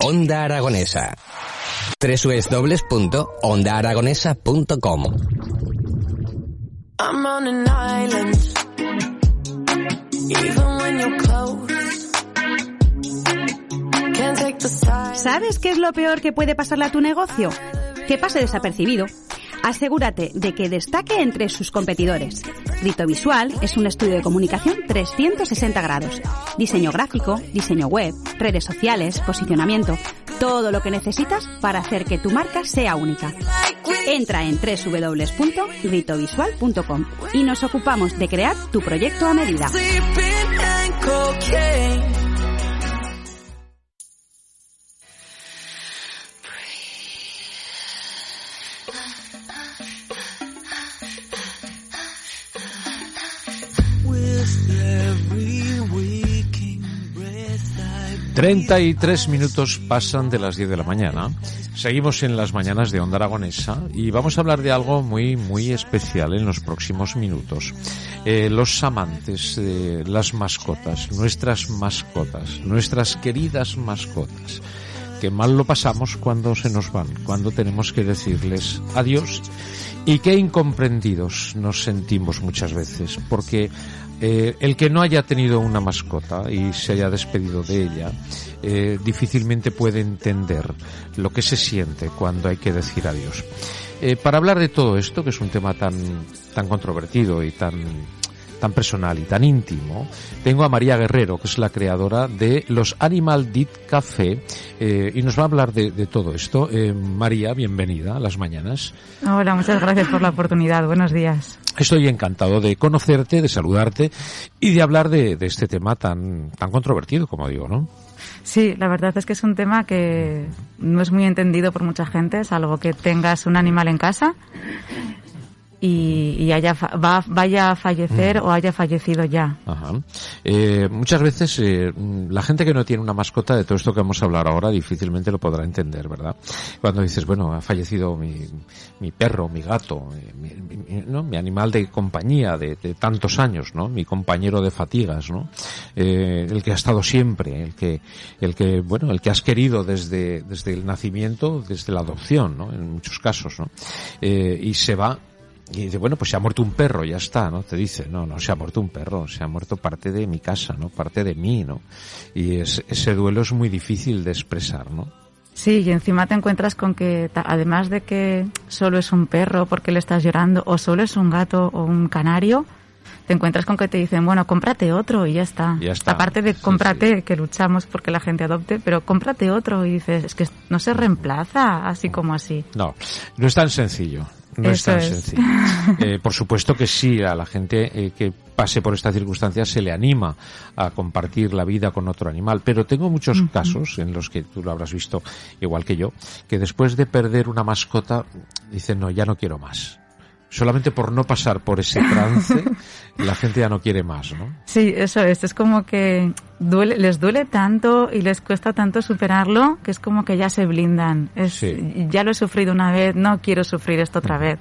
Onda Aragonesa. www.ondaaragonesa.com I'm on an island. Even when you're close. Can't take the side. ¿Sabes qué es lo peor que puede pasarle a tu negocio? Que pase desapercibido. Asegúrate de que destaque entre sus competidores. Rito Visual es un estudio de comunicación 360 grados. Diseño gráfico, diseño web, redes sociales, posicionamiento, todo lo que necesitas para hacer que tu marca sea única. Entra en www.ritovisual.com y nos ocupamos de crear tu proyecto a medida. 33 minutos pasan de las 10 de la mañana. Seguimos en las mañanas de Onda Aragonesa y vamos a hablar de algo muy, muy especial en los próximos minutos. Eh, los amantes, las mascotas, nuestras mascotas, nuestras queridas mascotas. Que mal lo pasamos cuando se nos van, cuando tenemos que decirles adiós y qué incomprendidos nos sentimos muchas veces, porque eh, el que no haya tenido una mascota y se haya despedido de ella, eh, difícilmente puede entender lo que se siente cuando hay que decir adiós. Eh, para hablar de todo esto, que es un tema tan, tan controvertido y tan, tan personal y tan íntimo, tengo a María Guerrero, que es la creadora de los Animal Dit Café, eh, y nos va a hablar de, de todo esto. Eh, María, bienvenida a las mañanas. Hola, muchas gracias por la oportunidad. Buenos días. Estoy encantado de conocerte, de saludarte y de hablar de, de este tema tan, tan controvertido, como digo, ¿no? Sí, la verdad es que es un tema que no es muy entendido por mucha gente, salvo que tengas un animal en casa y, y haya, fa- va- vaya a fallecer o haya fallecido ya. Ajá. Eh, muchas veces eh, mm, la gente que no tiene una mascota de todo esto que vamos a hablar ahora difícilmente lo podrá entender, ¿verdad? Cuando dices, bueno, ha fallecido mi, mi perro, mi gato, eh, mi, mi- ¿no? mi animal de compañía de, de tantos años, ¿no? Mi compañero de fatigas, ¿no? Eh, el que ha estado siempre, el que, el que, bueno, el que has querido desde, desde el nacimiento, desde la adopción, ¿no? En muchos casos, ¿no? Eh, y se va y dice, bueno, pues se ha muerto un perro, ya está, ¿no? Te dice, no, no se ha muerto un perro, se ha muerto parte de mi casa, ¿no? Parte de mí, ¿no? Y es- ese duelo es muy difícil de expresar, ¿no? Sí, y encima te encuentras con que, además de que solo es un perro porque le estás llorando, o solo es un gato o un canario, te encuentras con que te dicen, bueno, cómprate otro y ya está. Ya está. Aparte de Sí, cómprate, que luchamos porque la gente adopte, pero cómprate otro y dices, es que no se reemplaza así como así. No, no es tan sencillo. No es tan es. sencillo. Eh, por supuesto que sí, a la gente eh, que pase por estas circunstancias se le anima a compartir la vida con otro animal. Pero tengo muchos casos en los que tú lo habrás visto igual que yo, que después de perder una mascota dicen, no, ya no quiero más. Solamente por no pasar por ese trance, la gente ya no quiere más, ¿no? Sí, eso es. Es como que duele, les duele tanto y les cuesta tanto superarlo que es como que ya se blindan. Es, Sí. Ya lo he sufrido una vez, no quiero sufrir esto otra vez.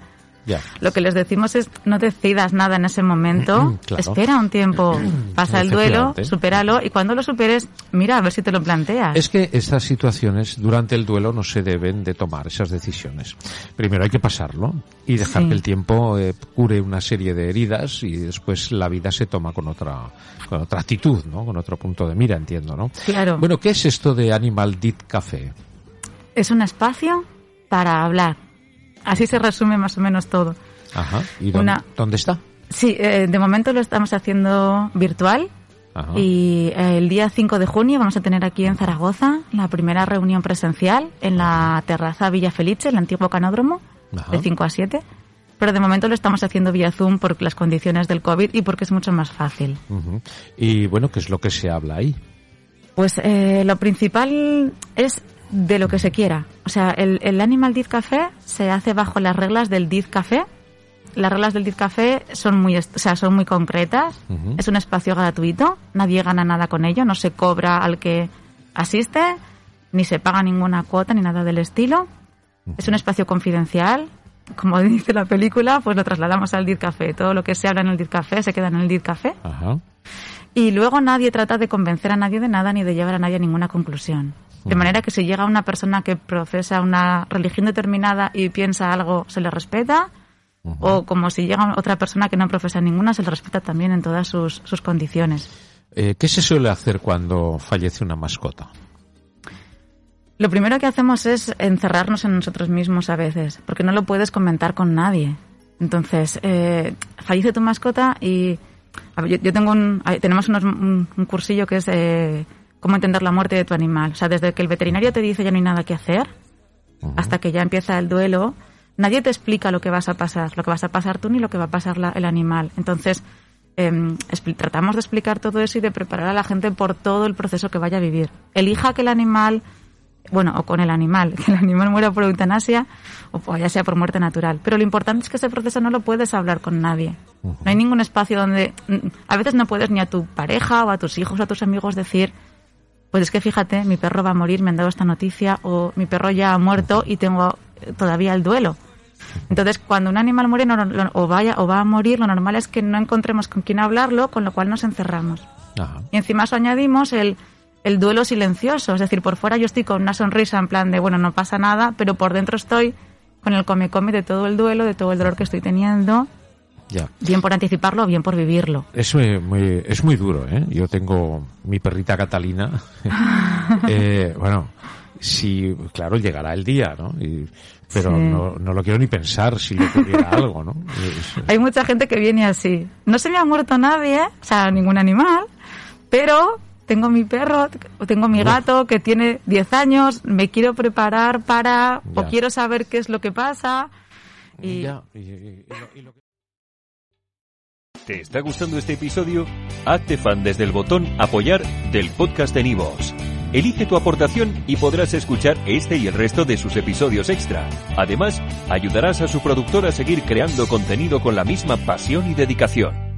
Lo que les decimos es no decidas nada en ese momento, Claro. espera un tiempo, pasa el duelo, supéralo y cuando lo superes, mira a ver si te lo planteas. Es que estas situaciones durante el duelo no se deben de tomar esas decisiones. Primero hay que pasarlo y dejar Sí. que el tiempo eh, cure una serie de heridas y después la vida se toma con otra con otra actitud, ¿no? Con otro punto de mira, entiendo, ¿no? Claro. Bueno, ¿qué es esto de Animal Dit Café? Es un espacio para hablar. Así se resume más o menos todo. Ajá. ¿Y dónde, Una- dónde está? Sí, eh, de momento lo estamos haciendo virtual. Ajá. Y eh, el día 5 de junio vamos a tener aquí en Zaragoza la primera reunión presencial en la terraza Villa Felice, el antiguo canódromo, Ajá. de 5 a 7. Pero de momento lo estamos haciendo vía Zoom por las condiciones del COVID y porque es mucho más fácil. Ujú. Y bueno, ¿qué es lo que se habla ahí? Pues eh, lo principal es de lo que se quiera. O sea, el, el Animal Diz Café se hace bajo las reglas del Diz Café. Las reglas del Diz Café son muy, o sea, son muy concretas. Es un espacio gratuito, nadie gana nada con ello, no se cobra al que asiste, ni se paga ninguna cuota ni nada del estilo. Es un espacio confidencial. Como dice la película, pues lo trasladamos al Diz Café. Todo lo que se habla en el Diz Café se queda en el Diz Café. Ajá. Y luego nadie trata de convencer a nadie de nada ni de llevar a nadie a ninguna conclusión. De manera que si llega una persona que profesa una religión determinada y piensa algo, se le respeta. O como si llega otra persona que no profesa ninguna, se le respeta también en todas sus, sus condiciones. Eh, ¿Qué se suele hacer cuando fallece una mascota? Lo primero que hacemos es encerrarnos en nosotros mismos a veces, porque no lo puedes comentar con nadie. Entonces, eh, fallece tu mascota y ver, yo, yo tengo un, tenemos unos- un, un cursillo que es eh, cómo entender la muerte de tu animal. O sea, desde que el veterinario te dice ya no hay nada que hacer, hasta que ya empieza el duelo, nadie te explica lo que vas a pasar, lo que vas a pasar tú ni lo que va a pasar la- el animal. Entonces, em, tratamos de explicar todo eso y de preparar a la gente por todo el proceso que vaya a vivir. Elija que el animal, bueno, o con el animal, que el animal muera por eutanasia o o ya sea por muerte natural. Pero lo importante es que ese proceso no lo puedes hablar con nadie. No hay ningún espacio donde, mm, a veces no puedes ni a tu pareja o a tus hijos o a tus amigos decir, pues es que fíjate, mi perro va a morir, me han dado esta noticia, o mi perro ya ha muerto y tengo eh, todavía el duelo. Entonces, cuando un animal muere no- o, vaya, o va a morir, lo normal es que no encontremos con quién hablarlo, con lo cual nos encerramos. Ajá. Y encima eso añadimos el, el duelo silencioso, es decir, por fuera yo estoy con una sonrisa en plan de, bueno, no pasa nada, pero por dentro estoy con el come-come de todo el duelo, de todo el dolor que estoy teniendo, Ya. bien por anticiparlo bien por vivirlo. Es muy, muy- es muy duro, ¿eh? Yo tengo mi perrita Catalina. Eh, bueno, si, claro, llegará el día, ¿no? Y- pero Sí. no, no lo quiero ni pensar si le ocurriera algo, ¿no? Es- Hay mucha gente que viene así. No se me ha muerto nadie, o sea, ningún animal, pero tengo mi perro o tengo mi gato que tiene 10 años, me quiero preparar para, o quiero saber qué es lo que pasa. Y Ya, ¿Te está gustando este episodio? Hazte fan desde el botón Apoyar del podcast de Nivos. Elige tu aportación y podrás escuchar este y el resto de sus episodios extra. Además, ayudarás a su productor a seguir creando contenido con la misma pasión y dedicación.